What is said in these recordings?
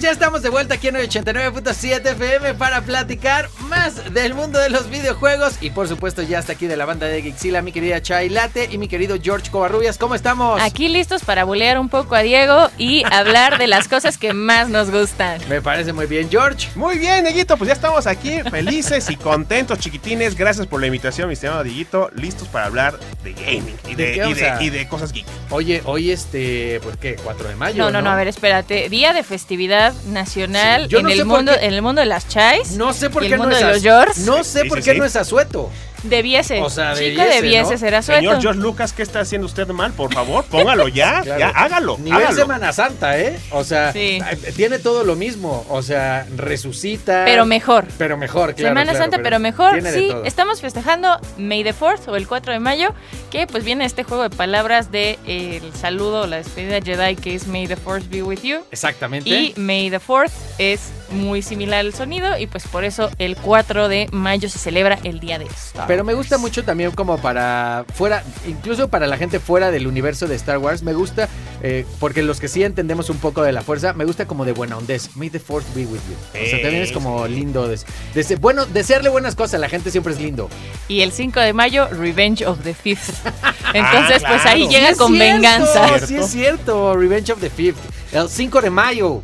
Pues ya estamos de vuelta aquí en hoy 89.7 FM para platicar más del mundo de los videojuegos. Y por supuesto, ya está aquí de la banda de Gixila, mi querida Chai Late y mi querido George Covarrubias. ¿Cómo estamos? Aquí listos para bulear un poco a Diego y hablar de las cosas que más nos gustan. Me parece muy bien, George. Muy bien, Dieguito, pues ya estamos aquí felices y contentos, chiquitines. Gracias por la invitación, mi estimado Dieguito. Listos para hablar de gaming y ¿De y de cosas geek. Oye, hoy este, pues qué, 4 de mayo. No, no, no, a ver, espérate. Día de festividad nacional Sí, yo en no el por mundo, qué- en el mundo de las chais. No sé por qué el no es de los Yours. No sé por qué no es asueto. Debiese. O sea, Chica, debiese, debiese ¿no? ser asueto. Señor George Lucas, ¿qué está haciendo usted mal? Por favor, póngalo ya, Claro. ya, hágalo, Nivel hágalo. Semana Santa, ¿eh? O sea, Sí. eh, tiene todo lo mismo. O sea, resucita. Pero mejor. Pero mejor, claro. Semana claro, Santa, pero, mejor. Sí, estamos festejando May the 4th o el 4 de mayo, que pues viene este juego de palabras de eh, el saludo o la despedida Jedi, que es May the 4th be with you. Exactamente. Y May the 4th es muy similar al sonido y pues por eso el 4 de mayo se celebra el día de Star Pero me gusta mucho también como para fuera, incluso para la gente fuera del universo de Star Wars, me gusta, eh, porque los que sí entendemos un poco de la fuerza, me gusta como de buena ondez. May the fourth be with you. O sea, también es como lindo. des- dese- bueno, desearle buenas cosas a la gente siempre es lindo. Y el 5 de mayo, Revenge of the Fifth. Entonces, pues ahí llega Sí con cierto, venganza. Sí es cierto, Revenge of the Fifth. El 5 de mayo.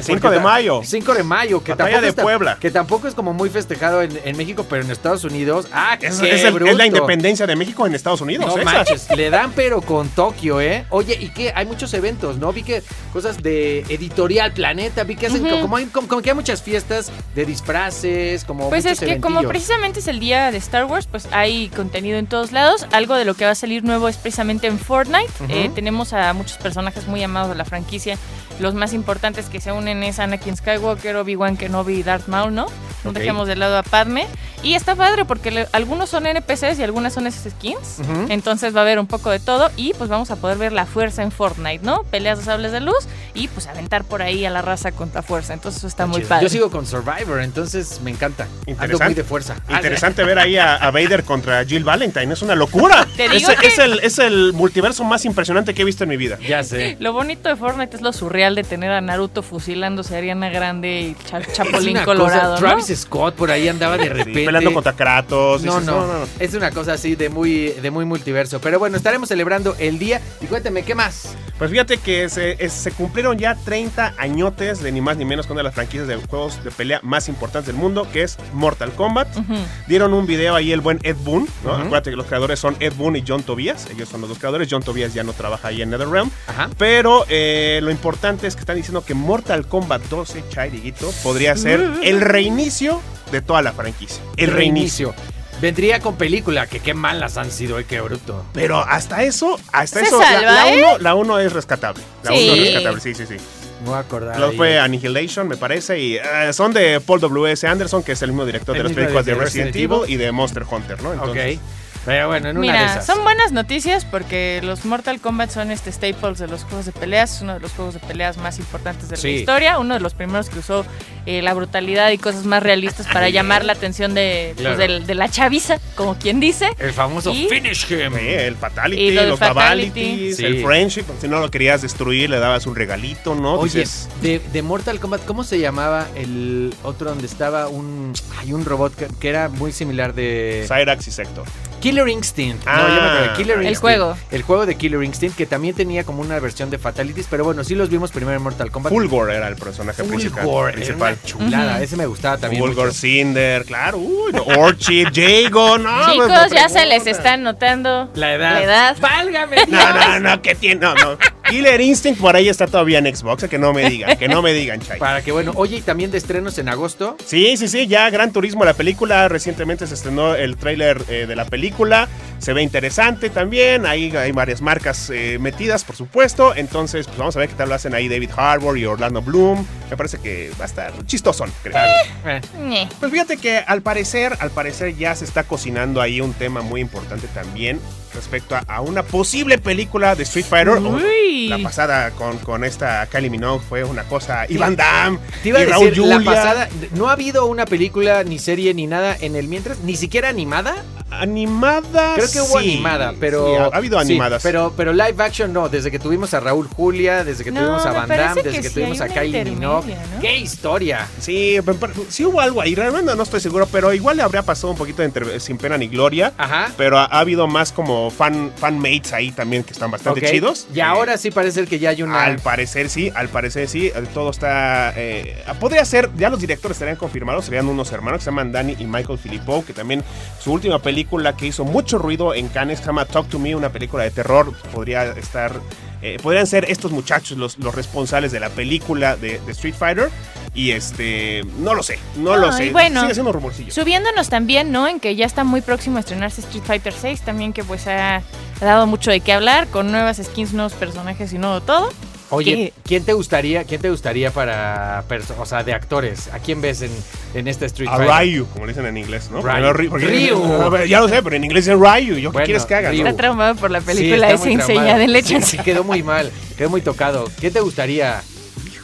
5 de mayo. 5 de mayo, que Batalla tampoco, de Puebla. que tampoco es como muy festejado en, en México, pero en Estados Unidos. ¡Ah, Es, qué es el- es bruto! la independencia de México en Estados Unidos. No manches, le dan pero con Tokio, ¿eh? Oye, ¿y qué? Hay muchos eventos, ¿no? Vi que cosas de Editorial Planeta, vi que hacen como, hay, como, como que hay muchas fiestas de disfraces, como Pues es que como precisamente es el día de Star Wars, pues hay contenido en todos lados. Algo de lo que va a salir nuevo es precisamente en Fortnite. Eh, tenemos a muchos personajes muy amados de la franquicia. Los más importantes que se unen es Anakin Skywalker, Obi-Wan Kenobi y Darth Maul, ¿no? No dejemos de lado a Padme. Y está padre porque le- algunos son NPCs y algunas son esas skins. Entonces va a haber un poco de todo y pues vamos a poder ver la fuerza en Fortnite, ¿no? Peleas de sables de luz y pues aventar por ahí a la raza contra fuerza. Entonces eso está muy Chido. padre. Yo sigo con Survivor, entonces me encanta. Ando Interesante. muy de fuerza. Ah, Interesante ver ahí a, a Vader contra Jill Valentine, es una locura. Te es, digo que- es el, es el multiverso más impresionante que he visto en mi vida. Ya sé. Lo bonito de Fortnite es lo surreal de tener a Naruto fusilándose a Ariana Grande y Cha- Es Chapulín una Colorado, cosa, ¿no? Travis Scott por ahí andaba de repente. Peleando contra Kratos. No, dices, no, es una cosa así de muy, de muy multiverso. Pero bueno, estaremos celebrando el día. Y cuéntame, ¿qué más? Pues fíjate que se, es- se cumplieron ya 30 añotes de ni más ni menos que una de las franquicias de juegos de pelea más importantes del mundo, que es Mortal Kombat. Dieron un video ahí el buen Ed Boon, ¿no? Acuérdate que los creadores son Ed Boon y John Tobias. Ellos son los dos creadores. John Tobias ya no trabaja ahí en NetherRealm. Ajá. Pero eh, lo importante es que están diciendo que Mortal Kombat 12, Chai Dieguito, podría ser el reinicio de toda la franquicia. El reinicio. Vendría con película, que qué malas han sido, eh, qué bruto. Pero hasta eso, hasta Se eso, salva, la, la ¿eh? uno, la uno es rescatable. La Sí. uno es rescatable, sí, sí, sí. Me voy a acordar. Ahí. fue Annihilation, me parece, y eh, son de Paul W.S. Anderson, que es el mismo director El de las películas de de Resident, Resident Evil Evil. y de Monster Hunter, ¿no? Entonces, ok. Pero bueno, en una de Mira, esas. son buenas noticias porque los Mortal Kombat son este staples de los juegos de peleas, es uno de los juegos de peleas más importantes de Sí. la historia, uno de los primeros que usó eh, la brutalidad y cosas más realistas para llamar la atención de, pues, Claro. de la chaviza, como quien dice. El famoso Y- Finish Him. sí, el Fatality, Y los. Fatalities, Sí. el Friendship, si no lo querías destruir, le dabas un regalito, ¿no? Oye, Dices, de, de Mortal Kombat, ¿cómo se llamaba el otro donde estaba un. Hay un robot que, que era muy similar de. Cyrax y Sector. Killer Instinct. no, Ah, ya me acordé. Killer el Instinct. juego. El juego de Killer Instinct, que también tenía como una versión de Fatalities, pero bueno, sí los vimos primero en Mortal Kombat. Fulgor era el personaje principal. Fulgor, era una chulada. Ujú. Ese me gustaba también. Fulgor, mucho. Cinder, claro. Uy, no, Orchid, Jago, no. Chicos, no ya se les están notando La edad. La edad. ¡Válgame! No, no, no, que tiene. No, no. Killer Instinct por ahí está todavía en Xbox, que no me digan, que no me digan, Chay. Para que bueno, oye, y también de estrenos en agosto. Sí, sí, sí, ya Gran Turismo, la película, recientemente se estrenó el tráiler eh, de la película. se ve interesante también. Ahí hay varias marcas eh, metidas, por supuesto. Entonces, pues vamos a ver qué tal lo hacen ahí David Harbour y Orlando Bloom. Me parece que va a estar chistosón, creo. Eh. Pues fíjate que al parecer, al parecer ya se está cocinando ahí un tema muy importante también respecto a, a una posible película de Street Fighter. Uy. La pasada con, con esta Kylie Minogue fue una cosa. Ivan Damme Te iba a y Raúl decir, la Julia. pasada, no ha habido una película, ni serie, ni nada en el mientras, ni siquiera animada. Animada. Creo que hubo sí. animada, pero. Sí, ha, ha habido sí, animadas. pero, pero live action no, desde que tuvimos a Raúl Julia, desde que No, tuvimos a Van Damme, desde que tuvimos a Kylie Minogue. ¡Qué historia! Sí, pero- pero sí hubo algo ahí. Realmente no estoy seguro, pero igual le habría pasado un poquito de entre- sin pena ni gloria. Ajá. Pero ha, ha habido más como fan, fanmates ahí también que están bastante chidos. Y Eh, ahora sí parece que ya hay una. Al parecer sí, al parecer sí, eh, todo está... eh, podría ser, ya los directores estarían confirmados, serían unos hermanos que se llaman Danny y Michael Filippo, que también su última película que hizo mucho ruido en Cannes se llama Talk to Me, una película de terror, podría estar... eh, podrían ser estos muchachos los, los responsables de la película de, de Street Fighter y este... No lo sé, no, lo No, sé. bueno, Sigue siendo rumorcillo. Subiéndonos también, ¿no? En que ya está muy próximo a estrenarse Street Fighter 6, también que pues ha, ha dado mucho de qué hablar, con nuevas skins, nuevos personajes y nuevo todo. Oye, ¿Qué? ¿quién te gustaría, quién te gustaría para, o sea, de actores? ¿A quién ves en, en este Street A Fighter? Ryu, como le dicen en inglés, ¿no? Ryu. Ryu. A Ya lo sé, pero en inglés es Ryu. ¿Yo qué Bueno, quieres que haga? No? Está traumado por la Sí, película esa muy enseña traumado. de Sí, leche. sí, quedó muy mal, quedó muy tocado. ¿Quién te gustaría?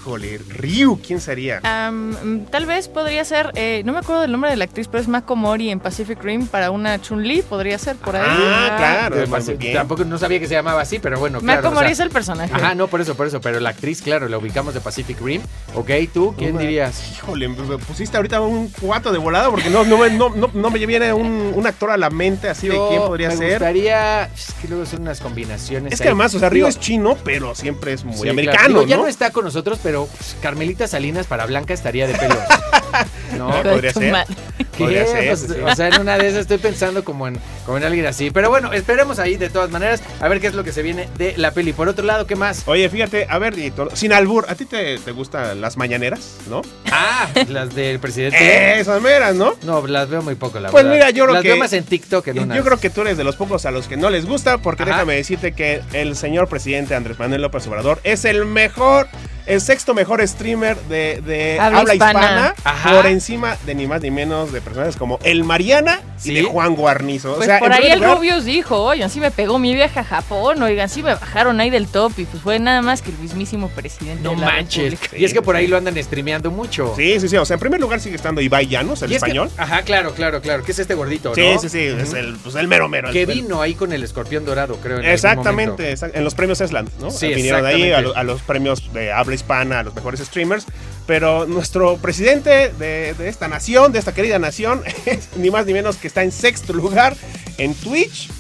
Híjole, Ryu, ¿quién sería? Am, tal vez podría ser, eh, no me acuerdo del nombre de la actriz, pero es Mako Mori en Pacific Rim para una Chun-Li, podría ser por ahí. Ah, claro, De- muy bien. Tampoco no sabía que se llamaba así, pero bueno, Mako claro. o Mori sea, es el personaje. Ajá, no, por eso, por eso. Pero la actriz, claro, la ubicamos de Pacific Rim. Ok, ¿tú quién Una- dirías? Híjole, me pusiste ahorita un cuatro de volada porque no, no, me- no, no, no me viene un, un actor a la mente así de quién podría me ser. gustaría. Es que luego son unas combinaciones. Es que además, o sea, Ryu es chino, pero siempre es muy sí, claro. americano, Digo, Ya ¿no? no está con nosotros, pero pues, Carmelita Salinas para Blanca estaría de pelos. ¿No? Podría ser. ¿Qué? Podría ser, Pues, sí. O sea, en una de esas estoy pensando como en, como en alguien así. Pero bueno, esperemos ahí de todas maneras a ver qué es lo que se viene de la peli. Por otro lado, ¿qué más? Oye, fíjate, a ver, sin albur, ¿a ti te, te gustan las mañaneras, no? Ah, las del presidente. Esas meras, ¿no? No, las veo muy poco, la Pues verdad. mira, yo creo las que- veo más en TikTok en unas. Yo creo que tú eres de los pocos a los que no les gusta, porque Ajá. déjame decirte que el señor presidente Andrés Manuel López Obrador es el mejor, el sexto mejor streamer de, de Habla habla, hispana, por encima de ni más ni menos de personajes como el Mariana ¿Sí? y de Juan Guarnizo. Pues o sea, por ahí el lugar, Rubius dijo, oigan, sí me pegó mi viaje a Japón, oigan, sí me bajaron ahí del top y pues fue nada más que el mismísimo presidente No de la manches. República. Y es que por ahí lo andan streameando mucho. Sí, sí, sí. O sea, en primer lugar sigue estando Ibai Llanos, el Y es que- español. ajá, claro, claro, claro. Que es este gordito, Sí, ¿no? sí, sí. Es Ujú. el, pues, el mero mero. Que el- vino ahí con el escorpión dorado, creo. en Exactamente, exact- en los premios Esland, ¿no? Sí, Vinieron ahí a, exactamente. lo- a los premios de habla hispana, a los mejores streamers. Pero nuestro presidente de, esta nación, de esta querida nación, ni más ni menos que está en sexto lugar en Twitch,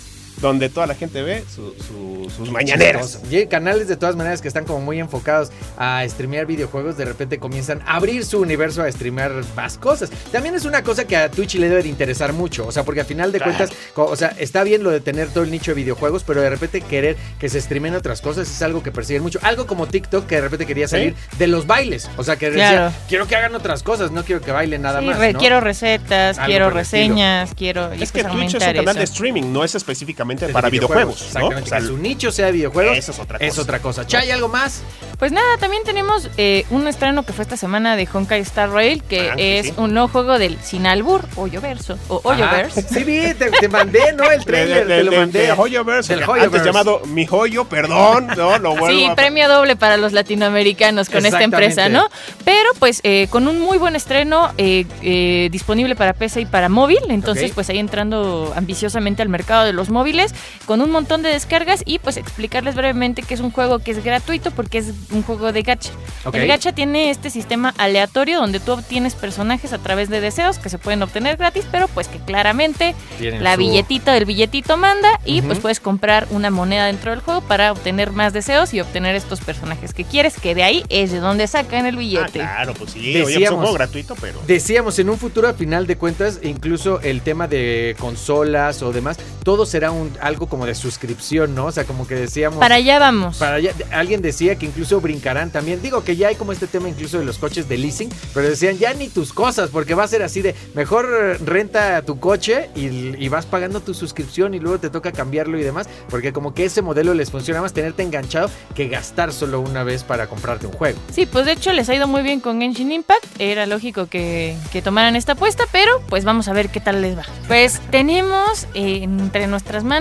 donde toda la gente ve su- su- sus mañaneras. Y canales de todas maneras que están como muy enfocados a streamear videojuegos, de repente comienzan a abrir su universo a streamear más cosas. También es una cosa que a Twitch le debe de interesar mucho, o sea, porque al final de Claro. cuentas, o sea, está bien lo de tener todo el nicho de videojuegos, pero de repente querer que se streamen otras cosas es algo que persiguen mucho. Algo como TikTok que de repente quería Sí. salir de los bailes, o sea, que Claro. decía, quiero que hagan otras cosas, no quiero que bailen nada Sí, más. re- ¿no? quiero recetas, Algo quiero reseñas, quiero Es que pues Twitch es un canal de streaming, no es específicamente Para videojuegos. ¿no? Exactamente, O sea, que su nicho sea de videojuegos. Eso es otra Es cosa. otra cosa. Chay, ¿algo más? Pues nada, también tenemos eh, un estreno que fue esta semana de Honkai Star Rail, que Ah, es sí. un nuevo juego del Sinalbur, Hoyoverso, o Ajá. Hoyoverse. Sí, vi, te, te mandé, ¿no? El de, trailer, de- te lo de- mandé. de Hoyoverse, Del antes llamado Mi Joyo, perdón, no, lo vuelvo Sí, a- premio doble para los latinoamericanos con esta empresa, ¿no? Pero pues eh, con un muy buen estreno eh, eh, disponible para PC y para móvil, entonces pues ahí entrando ambiciosamente al mercado de los móviles con un montón de descargas y pues explicarles brevemente que es un juego que es gratuito porque es un juego de gacha. El gacha tiene este sistema aleatorio donde tú obtienes personajes a través de deseos que se pueden obtener gratis, pero pues que claramente Tienen la su- billetita del billetito manda y pues puedes comprar una moneda dentro del juego para obtener más deseos y obtener estos personajes que quieres, que de ahí es de donde sacan el Ah, billete. claro, pues sí, oye, pues es un Decíamos- juego gratuito, pero... Decíamos, en un futuro, a final de cuentas, incluso el tema de consolas o demás, todo será un, algo como de suscripción, ¿no? O sea, como que decíamos... Para allá vamos. para allá- alguien decía que incluso brincarán también. Digo que ya hay como este tema incluso de los coches de leasing, pero decían ya ni tus cosas, porque va a ser así de mejor renta tu coche y, y vas pagando tu suscripción y luego te toca cambiarlo y demás, porque como que ese modelo les funciona más tenerte enganchado que gastar solo una vez para comprarte un juego. Sí, pues de hecho les ha ido muy bien con Genshin Impact. Era lógico que, que tomaran esta apuesta, pero pues vamos a ver qué tal les va. Pues tenemos eh, entre nuestras manos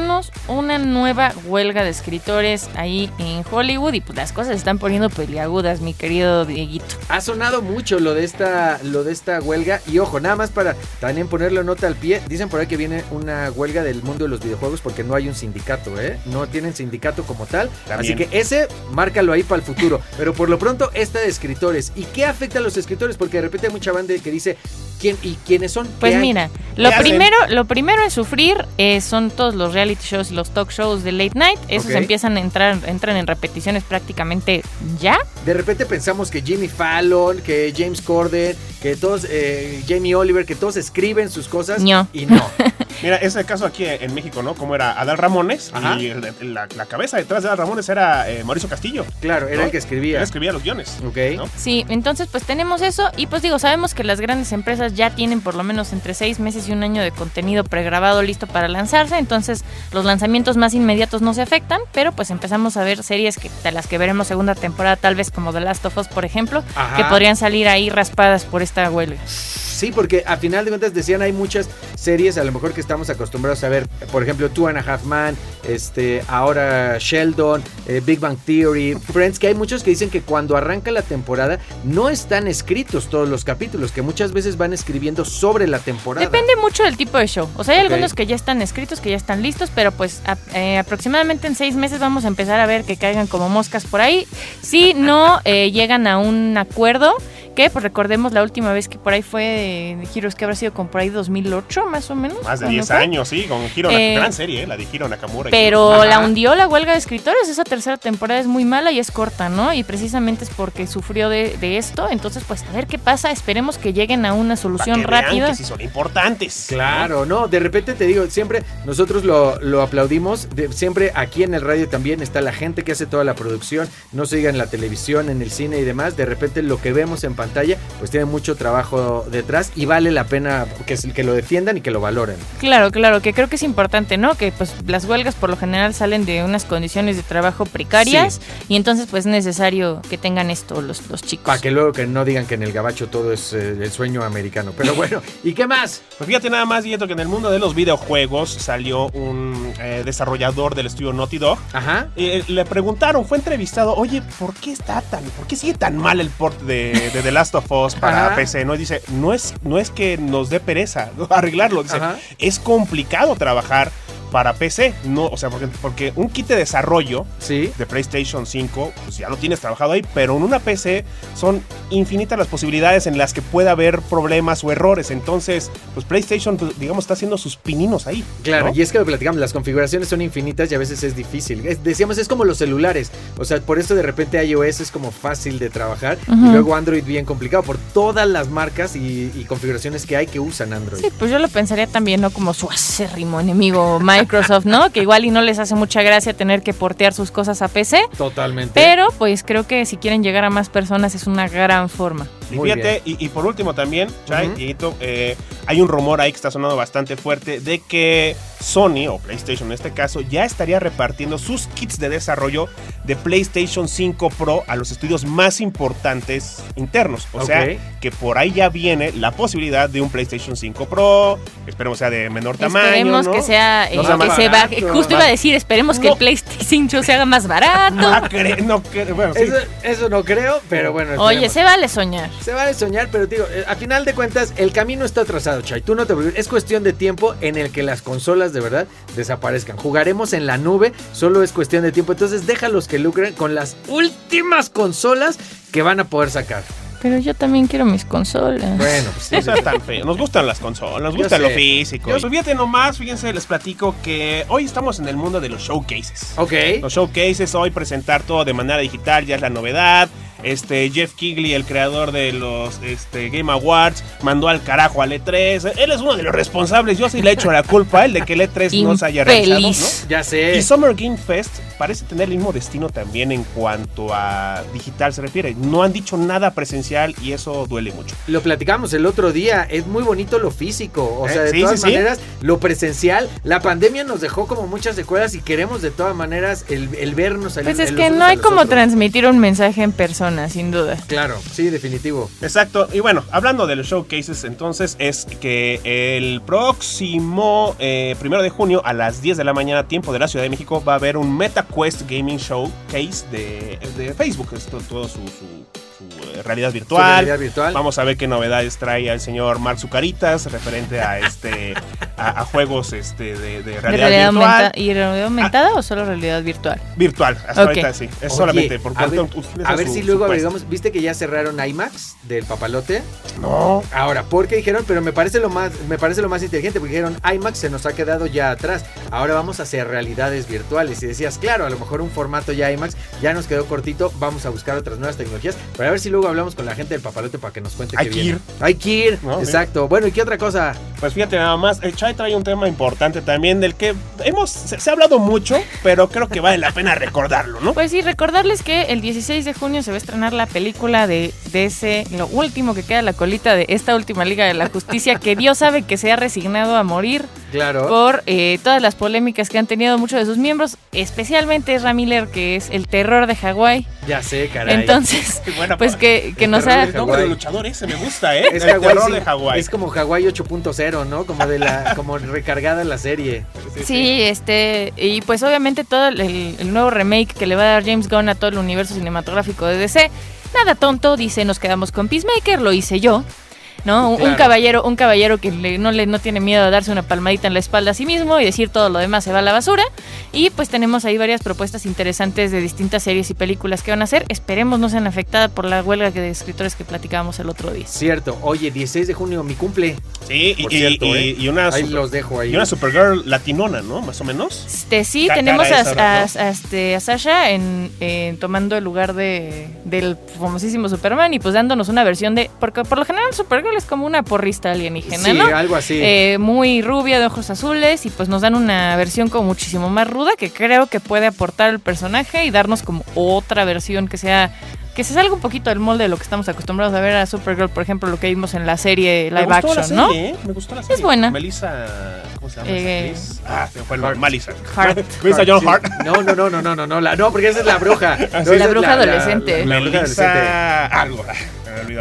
una nueva huelga de escritores ahí en Hollywood y pues las cosas se están poniendo peliagudas, mi querido Dieguito. Ha sonado mucho lo de esta lo de esta huelga y ojo, nada más para también ponerle nota al pie, dicen por ahí que viene una huelga del mundo de los videojuegos porque no hay un sindicato, ¿eh? No tienen sindicato como tal, También. así que ese márcalo ahí para el futuro, pero por lo pronto esta de escritores. ¿Y qué afecta a los escritores? Porque de repente hay mucha banda que dice quién y quiénes son. Pues mira, lo hacen? primero, lo primero en sufrir eh, son todos los reality shows y los talk shows de late night. Esos empiezan a entrar, entran en repeticiones prácticamente ya. De repente pensamos que Jimmy Fallon, que James Corden, que todos, eh, Jamie Oliver, que todos escriben sus cosas No. y no. Mira, es el caso aquí en México, ¿no? Como era Adal Ramones Ajá. y el- el- la, la cabeza detrás de Adal Ramones era eh, Mauricio Castillo. Claro, era ¿no? el que escribía. Él escribía los guiones. Ok. ¿no? Sí, entonces pues tenemos eso y pues digo, sabemos que las grandes empresas ya tienen por lo menos entre seis meses y un año de contenido pregrabado listo para lanzarse, entonces los lanzamientos más inmediatos no se afectan, pero pues empezamos a ver series que, de las que veremos segunda temporada, tal vez como The Last of Us, por ejemplo, Ajá. que podrían salir ahí raspadas por esta huelga. Sí, porque a final de cuentas decían hay muchas series a lo mejor que estamos acostumbrados a ver, por ejemplo Two and a Half Man, este, ahora Sheldon, eh, Big Bang Theory, Friends, que hay muchos que dicen que cuando arranca la temporada no están escritos todos los capítulos, que muchas veces van escribiendo sobre la temporada. Depende mucho del tipo de show. O sea, hay algunos que ya están escritos, que ya están listos, pero pues a- eh, aproximadamente en seis meses vamos a empezar a ver que caigan como moscas por ahí. Si no eh, llegan a un acuerdo, que pues recordemos la última vez que por ahí fue de Heroes, que habrá sido como por ahí 2008 más o menos. Más de ¿cuándo 10 fue? años, sí, con Hiro, Eh, gran serie, ¿eh? la de Hiro Nakamura. Pero la hundió la huelga de escritores. Esa tercera temporada es muy mala y es corta, ¿no? Y precisamente es porque sufrió de, de esto. Entonces, pues a ver qué pasa. Esperemos que lleguen a una para solución que vean rápida. que sí son importantes. Claro, no, de repente te digo, siempre nosotros lo, lo aplaudimos, de- siempre aquí en el radio también está la gente que hace toda la producción, no se diga en la televisión, en el cine y demás, de repente lo que vemos en pantalla pues tiene mucho trabajo detrás y vale la pena que, que lo defiendan y que lo valoren. Claro, claro, que creo que es importante, ¿no? Que pues las huelgas por lo general salen de unas condiciones de trabajo precarias y entonces pues es necesario que tengan esto los, los chicos. Para que luego que no digan que en el gabacho todo es eh, el sueño americano. Pero bueno, ¿y qué más? Pues fíjate nada más, Dieto, que en el mundo de los videojuegos salió un eh, desarrollador del estudio Naughty Dog. Ajá. Eh, le preguntaron, fue entrevistado, oye, ¿por qué está tan, por qué sigue tan mal el port de, de The Last of Us para Ajá. PC? No, Y dice, no es, no es que nos dé pereza arreglarlo, dice, Ajá. es complicado trabajar para PC, no, o sea, porque, porque un kit de desarrollo Sí. de PlayStation 5, pues ya lo tienes trabajado ahí, pero en una PC son infinitas las posibilidades en las que puede haber problemas o errores. Entonces, pues PlayStation, pues, digamos, está haciendo sus pininos ahí. Claro, ¿no? y es que lo platicamos, las configuraciones son infinitas y a veces es difícil. Es- decíamos, es como los celulares. O sea, por eso de repente iOS es como fácil de trabajar y Ujú. luego Android bien complicado por todas las marcas y, y configuraciones que hay que usan Android. Sí, pues yo lo pensaría también, ¿no? Como su acérrimo enemigo Microsoft, ¿no? Que igual y no les hace mucha gracia tener que portear sus cosas a PC, Totalmente. pero pues creo que si quieren llegar a más personas es una gran forma. Y Muy fíjate, y, y por último también, Chay, eh, hay un rumor ahí que está sonando bastante fuerte de que Sony, o PlayStation en este caso, ya estaría repartiendo sus kits de desarrollo de PlayStation 5 Pro a los estudios más importantes internos. O sea, que por ahí ya viene la posibilidad de un PlayStation 5 Pro, esperemos sea de menor tamaño. esperemos ¿no? que sea, eh, No sea que más se va, barato. justo iba a decir, esperemos que el PlayStation 5 se haga más barato. No, cre- no cre- bueno, sí. Eso, eso no creo, pero bueno. Oye, se vale soñar. Se vale soñar, pero digo, eh, a final de cuentas, el camino está trazado, Chay. Tú no te preocupes. Es cuestión de tiempo en el que las consolas de verdad desaparezcan. Jugaremos en la nube, solo es cuestión de tiempo. Entonces, déjalos que lucren con las últimas consolas que van a poder sacar. Pero yo también quiero mis consolas. Bueno, pues sí. No seas tan feo. Nos gustan las consolas, nos gusta lo físico. Yo- fíjate nomás, fíjense, les platico que hoy estamos en el mundo de los showcases. Ok. Los showcases, hoy presentar todo de manera digital ya es la novedad. Este Jeff Kigley, el creador de los este, Game Awards, mandó al carajo al E3. Él es uno de los responsables. Yo sí le echo la culpa a él de que el E3 no se haya realizado. ¿no? Ya sé. Y Summer Game Fest parece tener el mismo destino también en cuanto a digital se refiere. No han dicho nada presencial y eso duele mucho. Lo platicamos el otro día, es muy bonito lo físico, o Eh, sea, de sí, todas sí, sí. maneras, lo presencial, la pandemia nos dejó como muchas secuelas y queremos de todas maneras el, el vernos. el- Pues es el que no hay como otros. transmitir un mensaje en persona, sin duda. Claro, sí, definitivo. Exacto. Y bueno, hablando de los showcases, entonces es que el próximo eh, primero de junio a las 10 de la mañana, tiempo de la Ciudad de México, va a haber un MetaQuest Gaming Showcase de, de Facebook. Es to- todo su, su- su, eh, realidad Su virtual. realidad virtual. Vamos a ver qué novedades trae el señor Mark Zucaritas referente a este a, a juegos este de, de ¿De realidad, realidad virtual. ¿Y realidad aumentada o solo realidad virtual? Virtual, hasta ahorita sí. Es Oye, solamente por a ver, cuanto ustedes a ver su- si luego agregamos, ¿viste que ya cerraron IMAX del papalote? No. Ahora, ¿por qué dijeron? Pero me parece lo más, me parece lo más inteligente, porque dijeron IMAX se nos ha quedado ya atrás. Ahora vamos a hacer realidades virtuales. Y decías, claro, a lo mejor un formato ya IMAX ya nos quedó cortito, vamos a buscar otras nuevas tecnologías. Pero a ver si luego hablamos con la gente del papalote para que nos cuente Hay qué que viene. ir. Hay que ir. No, Exacto. Bueno, ¿y qué otra cosa? Pues fíjate nada más, el Chai trae un tema importante también del que hemos se, se ha hablado mucho, pero creo que vale la pena recordarlo, ¿no? Pues sí, recordarles que el 16 de junio se va a estrenar la película de, de ese, lo último que queda, la colita de esta última Liga de la Justicia, que Dios sabe que se ha resignado a morir Claro. por eh, todas las polémicas que han tenido muchos de sus miembros, especialmente Ezra Miller, que es el terror de Hawái. Ya sé, caray. Entonces, Bueno, pues que, que ha... de el nombre Hawái. de luchador ese me gusta, ¿eh? es el sí. de Hawái. Es como Hawái 8.0, ¿no? Como de la, como recargada la serie. Sí, este, y pues obviamente todo el, el nuevo remake que le va a dar James Gunn a todo el universo cinematográfico de DC, nada tonto, dice, nos quedamos con Peacemaker, lo hice yo. ¿No? Un- caballero, un caballero que le- no le no tiene miedo a darse una palmadita en la espalda a sí mismo y decir todo lo demás se va a la basura. Y pues tenemos ahí varias propuestas interesantes de distintas series y películas que van a hacer. Esperemos no sean afectadas por la huelga de escritores que platicábamos el otro día. Cierto. Oye, 16 de junio, mi cumple. Sí, y, Por y- cierto, y- ¿eh? y una Ahí super- los dejo ahí. y una Supergirl latinona, ¿no? Más o menos. Este, sí, Ca- tenemos a, este, a Sasha en, en tomando el lugar de, del famosísimo Superman y pues dándonos una versión de... Porque por lo general Supergirl es como una porrista alienígena, Sí, ¿no? algo así. Eh, muy rubia, de ojos azules y pues nos dan una versión como muchísimo más ruda que creo que puede aportar el personaje y darnos como otra versión que sea... Que se salga un poquito del molde de lo que estamos acostumbrados a ver a Supergirl, por ejemplo, lo que vimos en la serie Me live gustó la action, ¿no? serie, ¿eh? Me gustó la serie. buena. Melissa, ¿cómo se llama? Eh? Ah, se me fue el. Melissa. Hart. Melissa John. Hart. No, no, no, no, no, no, no, la, no, porque esa es la bruja. No, La es bruja adolescente. La, la bruja adolescente. Melissa algo.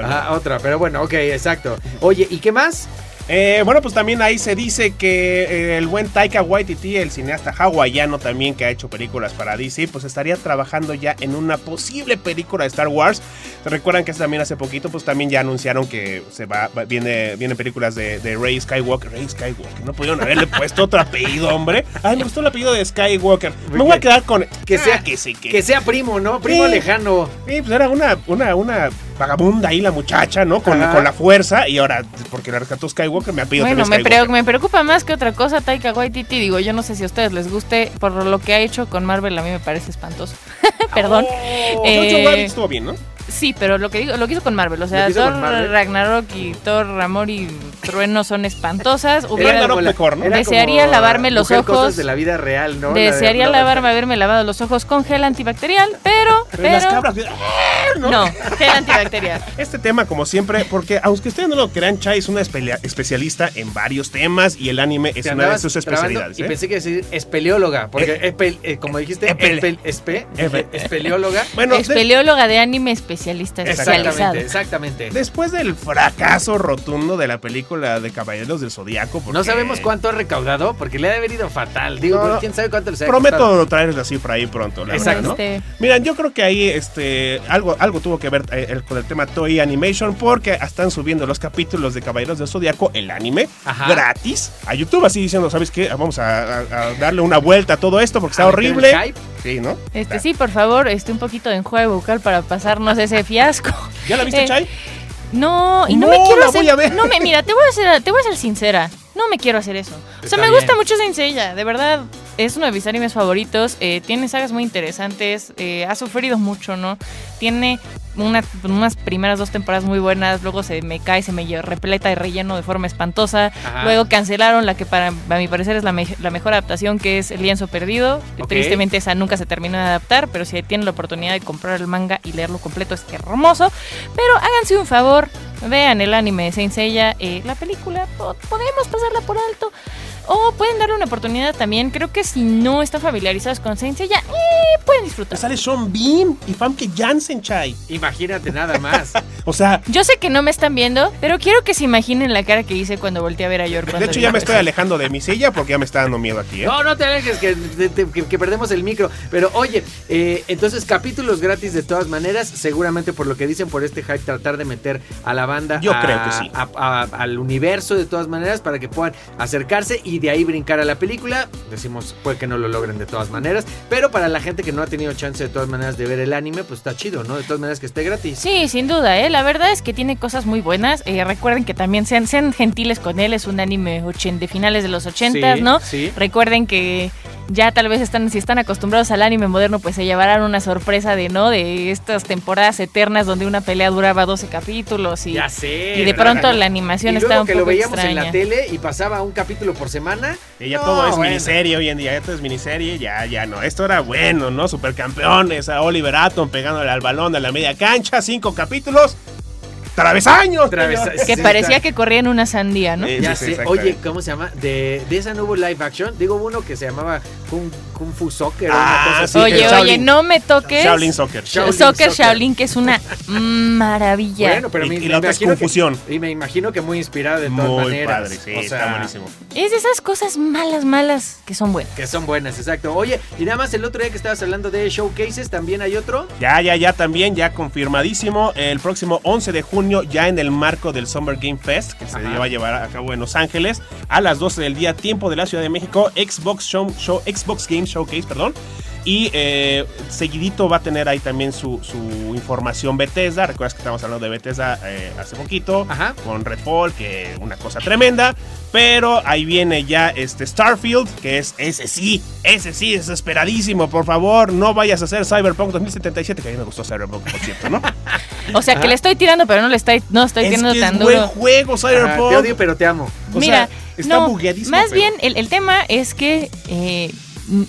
Ah, otra, pero bueno, ok, exacto. Oye, ¿y qué más? Eh, bueno, pues también ahí se dice que eh, el buen Taika Waititi, el cineasta hawaiano también que ha hecho películas para DC, pues estaría trabajando ya en una posible película de Star Wars. Recuerdan que también hace poquito, pues también ya anunciaron que se va, viene, vienen películas de, de Rey Skywalker. Rey Skywalker, no pudieron haberle puesto otro apellido, hombre. Ay, me gustó el apellido de Skywalker. Me voy a quedar con Que sea, Ah, que sí, que, que sea primo, ¿no? Primo Sí. lejano. Sí, pues era una, una, una vagabunda ahí la muchacha, ¿no? Con, Ajá. con la fuerza y ahora, porque la rescató Skywalker, me ha pedido Bueno, me, Skywalker. me preocupa más que otra cosa Taika Waititi. Digo, yo no sé si a ustedes les guste, por lo que ha hecho con Marvel a mí me parece espantoso. Perdón. Oh, Eh, Jojo Rabbit estuvo bien, ¿no? Sí, pero lo que digo, lo que hizo con Marvel, o sea, Thor. Ragnarok y Thor Amor y Trueno son espantosas. Hubiera- mejor, ¿no? Desearía lavarme los mujer cosas ojos. de la vida real, ¿no? La de- Desearía la- lavarme, haberme lavado los ojos con gel antibacterial, pero, Pero las pero, cabras. ¡ah! ¿no? no, gel antibacterial. Este tema, como siempre, porque aunque ustedes no lo crean, Chai es una especialista en varios temas y el anime es Te una de sus especialidades. Y ¿eh? pensé que decir espeleóloga, porque Eh, eh, como dijiste, espel- espeleóloga. Bueno, Espeleóloga de anime especialista especializado. Exactamente, exactamente. después del fracaso rotundo de la película de Caballeros del Zodíaco, porque No sabemos cuánto ha recaudado, porque le ha de haber ido fatal. Digo, No, quién sabe cuánto les ha costado. Prometo traerles la cifra ahí pronto, la Exacto. verdad, ¿no? Miren, yo creo que ahí este, algo, algo tuvo que ver eh, el- con el tema Toei Animation porque están subiendo los capítulos de Caballeros del Zodíaco, el anime, Ajá. gratis a YouTube, así diciendo, ¿sabes qué? Vamos a, a- a darle una vuelta a todo esto porque está A horrible. Sí, ¿no? este sí, por favor, este un poquito de enjuague bucal para pasarnos ese fiasco. ¿Ya la viste, Eh, Chai? No, y no, No, me quiero la hacer. voy a ver. No me, mira, te voy a ser, te voy a ser sincera. No me quiero hacer eso. O sea, me bien. gusta mucho Saint Seiya, de verdad. Es uno de mis animes favoritos. eh, tiene sagas muy interesantes. eh, ha sufrido mucho, ¿no? Tiene una- unas primeras dos temporadas muy buenas. Luego se me cae, se me repleta de relleno de forma espantosa. Ajá. Luego cancelaron la que para a mi parecer es la, me- la mejor adaptación, que es El lienzo perdido. Tristemente esa nunca se terminó de adaptar, pero si tienen la oportunidad de comprar el manga y leerlo completo es hermoso. Pero háganse un favor, vean el anime de Saint Seiya, eh, la película, po- podemos pasarla por alto. O pueden darle una oportunidad también. Creo que si no están familiarizados con Saint Seiya, eh, pueden disfrutar. Sale Sean Bean y Famke Janssen, Chai. Imagínate nada más. O sea, Yo sé que no me están viendo, pero quiero que se imaginen la cara que hice cuando volteé a ver a York. de hecho ya me estoy alejando de mi silla porque ya me está dando miedo aquí, ¿eh? No, no te alejes, que, que- que perdemos el micro. Pero oye, eh, entonces capítulos gratis de todas maneras, seguramente por lo que dicen por este hype, tratar de meter a la banda Yo a- creo que sí. a- a- al universo de todas maneras para que puedan acercarse y de ahí brincar a la película. Decimos, puede que no lo logren de todas maneras, pero para la gente que no ha tenido chance de todas maneras de ver el anime, pues está chido, ¿no? De todas maneras que esté gratis. Sí, sin duda, ¿eh? La verdad es que tiene cosas muy buenas. Eh, recuerden que también sean, sean gentiles con él. Es un anime de finales de los ochentas, Sí, ¿no? sí. Recuerden que ya tal vez están, si están acostumbrados al anime moderno, pues se llevarán una sorpresa de, ¿no? De estas temporadas eternas donde una pelea duraba 12 capítulos y, Ya sé. y de pronto la animación y luego un que poco lo veíamos en la tele y pasaba un capítulo por semana. Y ya No, todo es bueno. miniserie hoy en día, ya todo es miniserie, ya, ya no. Esto era bueno, ¿no? Supercampeones, a Oliver Atom pegándole al balón a la media cancha, cinco capítulos. ¡Travesaños! Travesa- señor! Que Sí, parecía está. que corrían una sandía, ¿no? Eh, Ya sí, sé. Oye, ¿cómo se llama? De, de esa no hubo live action. Digo uno que se llamaba Kung, Kung Fu Soccer. o Ah, una cosa así. sí, oye, Shaolin. oye, no me toques. Shaolin Soccer. Shaolin Soccer Soccer. Shaolin, que es una maravilla. Bueno, pero Y- me, y me la otra es imagino que- Confusión. y me imagino que muy inspirada de todas Muy maneras. padre, sí, O sea, está buenísimo. Es de esas cosas malas, malas que son buenas. Que son buenas, exacto. Oye, y nada más el otro día que estabas hablando de showcases, también hay otro. Ya, ya, ya también, ya confirmadísimo. El próximo 11 de junio, ya en el marco del Summer Game Fest, que se va a llevar a cabo en Los Ángeles, a las 12 del día, tiempo de la Ciudad de México, Xbox, Show, Show- Xbox Game Showcase, perdón. Y eh, seguidito va a tener ahí también su, su información Bethesda. Recuerdas que estamos hablando de Bethesda eh, hace poquito. Ajá. Con Redfall, que una cosa tremenda. Pero ahí viene ya este Starfield, que es ese sí, ese sí, es esperadísimo. Por favor, no vayas a hacer Cyberpunk 2077, que a mí me gustó Cyberpunk, por cierto, ¿no? O sea, que le estoy tirando, pero no le estoy, no estoy es tirando que tan es buen duro. juego, Ajá, Cyberpunk. te odio, pero te amo. O Mira, sea, está no, bugueadísimo, más pero- bien el, el tema es que eh,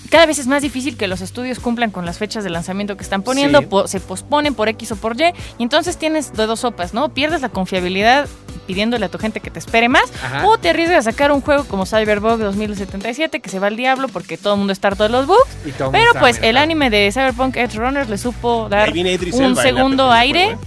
cada vez es más difícil que los estudios cumplan con las fechas de lanzamiento que están poniendo, Sí. po- se posponen por X o por Y, y entonces tienes de dos sopas, ¿no? Pierdes la confiabilidad pidiéndole a tu gente que te espere más, Ajá. o te arriesgas a sacar un juego como Cyberbug 2077 que se va al diablo porque todo el mundo está harto de los bugs, Y todo pero pues el anime de Cyberpunk Edge Runners le supo dar un segundo aire ¿eh?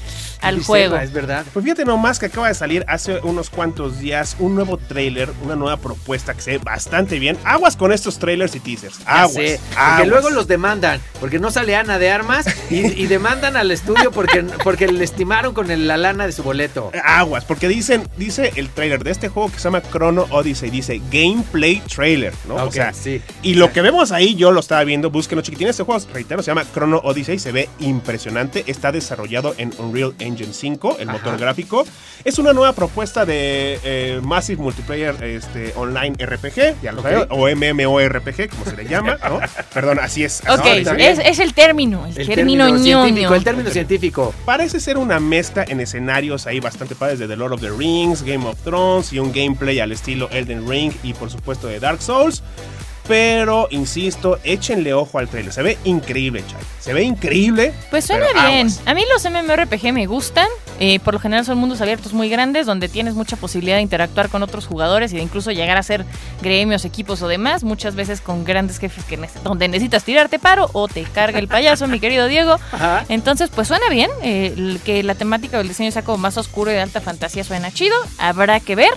Al juego. Es verdad. Pues fíjate nomás que acaba de salir hace unos cuantos días un nuevo trailer, una nueva propuesta que se ve bastante bien. Aguas con estos trailers y teasers. Ya Aguas. sé, aguas. Porque luego los demandan, porque no sale Ana de Armas y, y demandan al estudio porque, porque le estimaron con el- la lana de su boleto. Aguas, porque dicen, dice el trailer de este juego que se llama Chrono Odyssey, dice gameplay trailer, ¿no? o Ok, sea, sí. y lo que vemos ahí, yo lo estaba viendo, búsquenlo chiquitín, este juego, reitero, se llama Chrono Odyssey, se ve impresionante, está desarrollado en Unreal Engine 5, el Ajá. motor gráfico. Es una nueva propuesta de eh, Massive Multiplayer este, Online RPG, ya lo Ok. saben, o MMORPG, como se le llama, ¿no? Perdón, así es. Ok, bien. es, es el término, el, El término, término ñoño. científico, el término científico. Parece ser una mezcla en escenarios ahí bastante padres de The Lord of the Rings, Game of Thrones y un gameplay al estilo Elden Ring y por supuesto de Dark Souls. Pero, insisto, échenle ojo al trailer. Se ve increíble, Chay. Se ve increíble. Pues suena bien. aguas. A mí los MMORPG me gustan. Eh, por lo general son mundos abiertos muy grandes donde tienes mucha posibilidad de interactuar con otros jugadores y de incluso llegar a ser gremios, equipos o demás. Muchas veces con grandes jefes que donde necesitas tirarte paro o te carga el payaso, mi querido Diego. Ajá. Entonces, pues suena bien. eh, que la temática del diseño sea como más oscuro y de alta fantasía suena chido. Habrá que ver.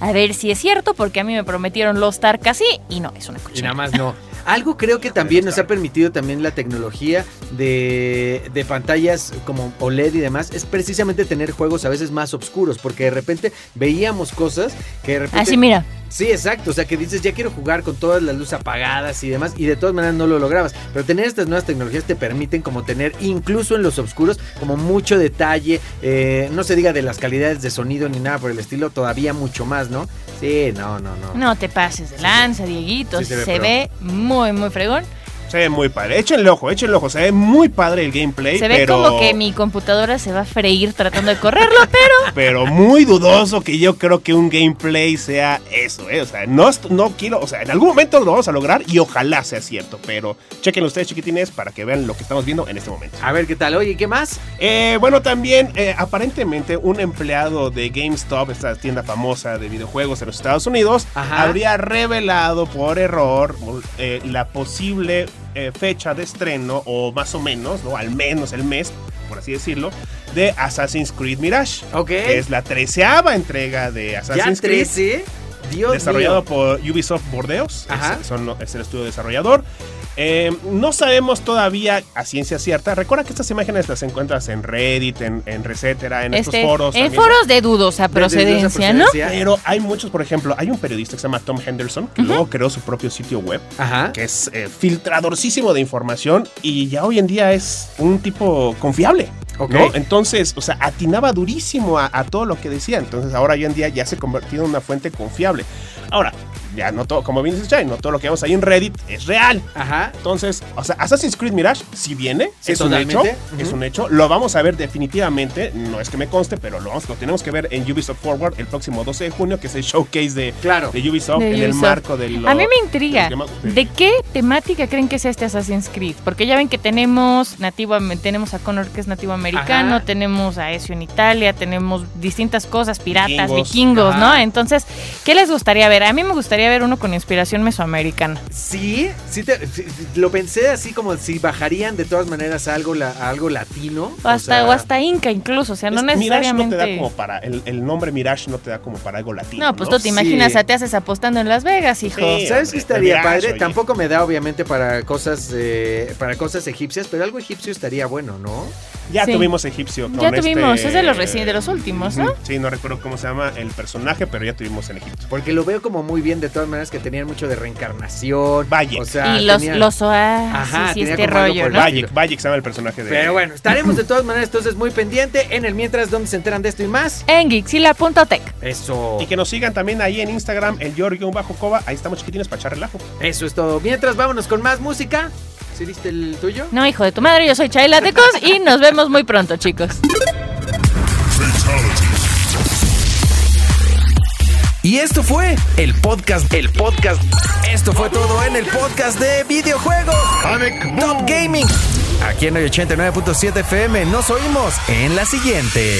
A ver si es cierto, porque a mí me prometieron los Tark así y no, es una Y cochina. nada más no. Algo creo que también nos ha permitido también la tecnología de, de pantallas como OLED y demás, es precisamente tener juegos a veces más oscuros, porque de repente veíamos cosas que de repente... Así, mira. Sí, exacto. O sea, que dices, ya quiero jugar con todas las luces apagadas y demás, y de todas maneras no lo lograbas. Pero tener estas nuevas tecnologías te permiten como tener, incluso en los oscuros, como mucho detalle. eh, no se diga de las calidades de sonido ni nada por el estilo, todavía mucho más, ¿no? Sí, no, no, no. No te pases de lanza, Dieguito. Sí se se ve muy, muy fregón. Se ve muy padre. Échenle ojo, échenle ojo. Se ve muy padre el gameplay. Se ve pero... como que mi computadora se va a freír tratando de correrlo, pero Pero muy dudoso que yo creo que un gameplay sea eso, ¿eh? O sea, no, no quiero, o sea, en algún momento lo vamos a lograr y ojalá sea cierto, pero chequen ustedes chiquitines para que vean lo que estamos viendo en este momento. A ver qué tal. Oye, ¿qué más? Eh, bueno, también, eh, aparentemente, un empleado de GameStop, esta tienda famosa de videojuegos en los Estados Unidos, Ajá. habría revelado por error eh, la posible eh, fecha de estreno, o más o menos, ¿no? Al menos el mes, por así decirlo, de Assassin's Creed Mirage. Ok. Que es la treceava entrega de Ya Assassin's Creed. 13. Dios Desarrollado mío. por Ubisoft Bordeaux, Ajá. es, son- es el estudio desarrollador. Eh, no sabemos todavía a ciencia cierta. Recuerda que estas imágenes las encuentras en Reddit, en, en Recetera, en estos este, foros. en también. foros de dudosa De- de dudosa procedencia, ¿no? procedencia. Pero hay muchos, por ejemplo, hay un periodista que se llama Tom Henderson, que luego creó su propio sitio web, Ajá. que es eh, filtradorcísimo de información y ya hoy en día es un tipo confiable. Entonces, o sea, atinaba durísimo a, a todo lo que decía. Entonces, ahora hoy en día ya se ha convertido en una fuente confiable. Ahora, ya no todo, como bien dices, Chay, no todo lo que vemos ahí en Reddit es real. Ajá. Entonces, o sea, Assassin's Creed Mirage, si viene, Sí, es un hecho, es un hecho, lo vamos a ver definitivamente, no es que me conste, pero lo, vamos, lo tenemos que ver en Ubisoft Forward el próximo 12 de junio, que es el showcase de, Claro. de Ubisoft De en el marco del... A mí me intriga. ¿De qué temática creen que sea este Assassin's Creed? Porque ya ven que tenemos nativo, tenemos a Connor que es nativo americano, Ajá. tenemos a Ezio en Italia, tenemos distintas cosas, piratas, Vikingos. vikingos, ¿no? Entonces, ¿qué les gustaría ver? A mí me gustaría ver uno con inspiración mesoamericana. Sí, sí, te- sí, lo pensé así como si bajarían de todas maneras a algo, la- a algo latino. O hasta, sea, o hasta Inca incluso, o sea, no Es- Mirage no necesariamente... te da como para, el, el nombre Mirage no te da como para algo latino. No, pues tú te Sí. imaginas a te haces apostando en Las Vegas, hijo. Sí. ¿Sabes hombre, qué estaría Mirage, padre? oye. Tampoco me da obviamente para cosas eh, para cosas egipcias, pero algo egipcio estaría bueno, ¿no? Ya Sí. tuvimos egipcio. con Ya tuvimos, este- es de los reci- de los últimos, ¿no? Sí, no recuerdo cómo se llama el personaje, pero ya tuvimos en Egipto. Porque lo veo como muy bien de todas maneras que tenían mucho de reencarnación. Valle. O sea, y los, tenían- los oasis Ajá, y tenía este rollo, ¿no? Valle, Valle se llama el personaje de. Pero bueno, estaremos de todas maneras entonces muy pendiente en el mientras donde se enteran de esto y más. En Geeksila.tech. Eso. Y que nos sigan también ahí en Instagram, el bajo coba Ahí estamos chiquitines para echar relajo. Eso es todo. Mientras vámonos con más música. ¿Sí viste el tuyo? No, hijo de tu madre, yo soy Chayla Tecos y nos vemos muy pronto, chicos. Y esto fue el podcast, el podcast. Esto fue todo en el podcast de videojuegos. Top Gaming. Aquí en el 89.7 FM nos oímos en la siguiente.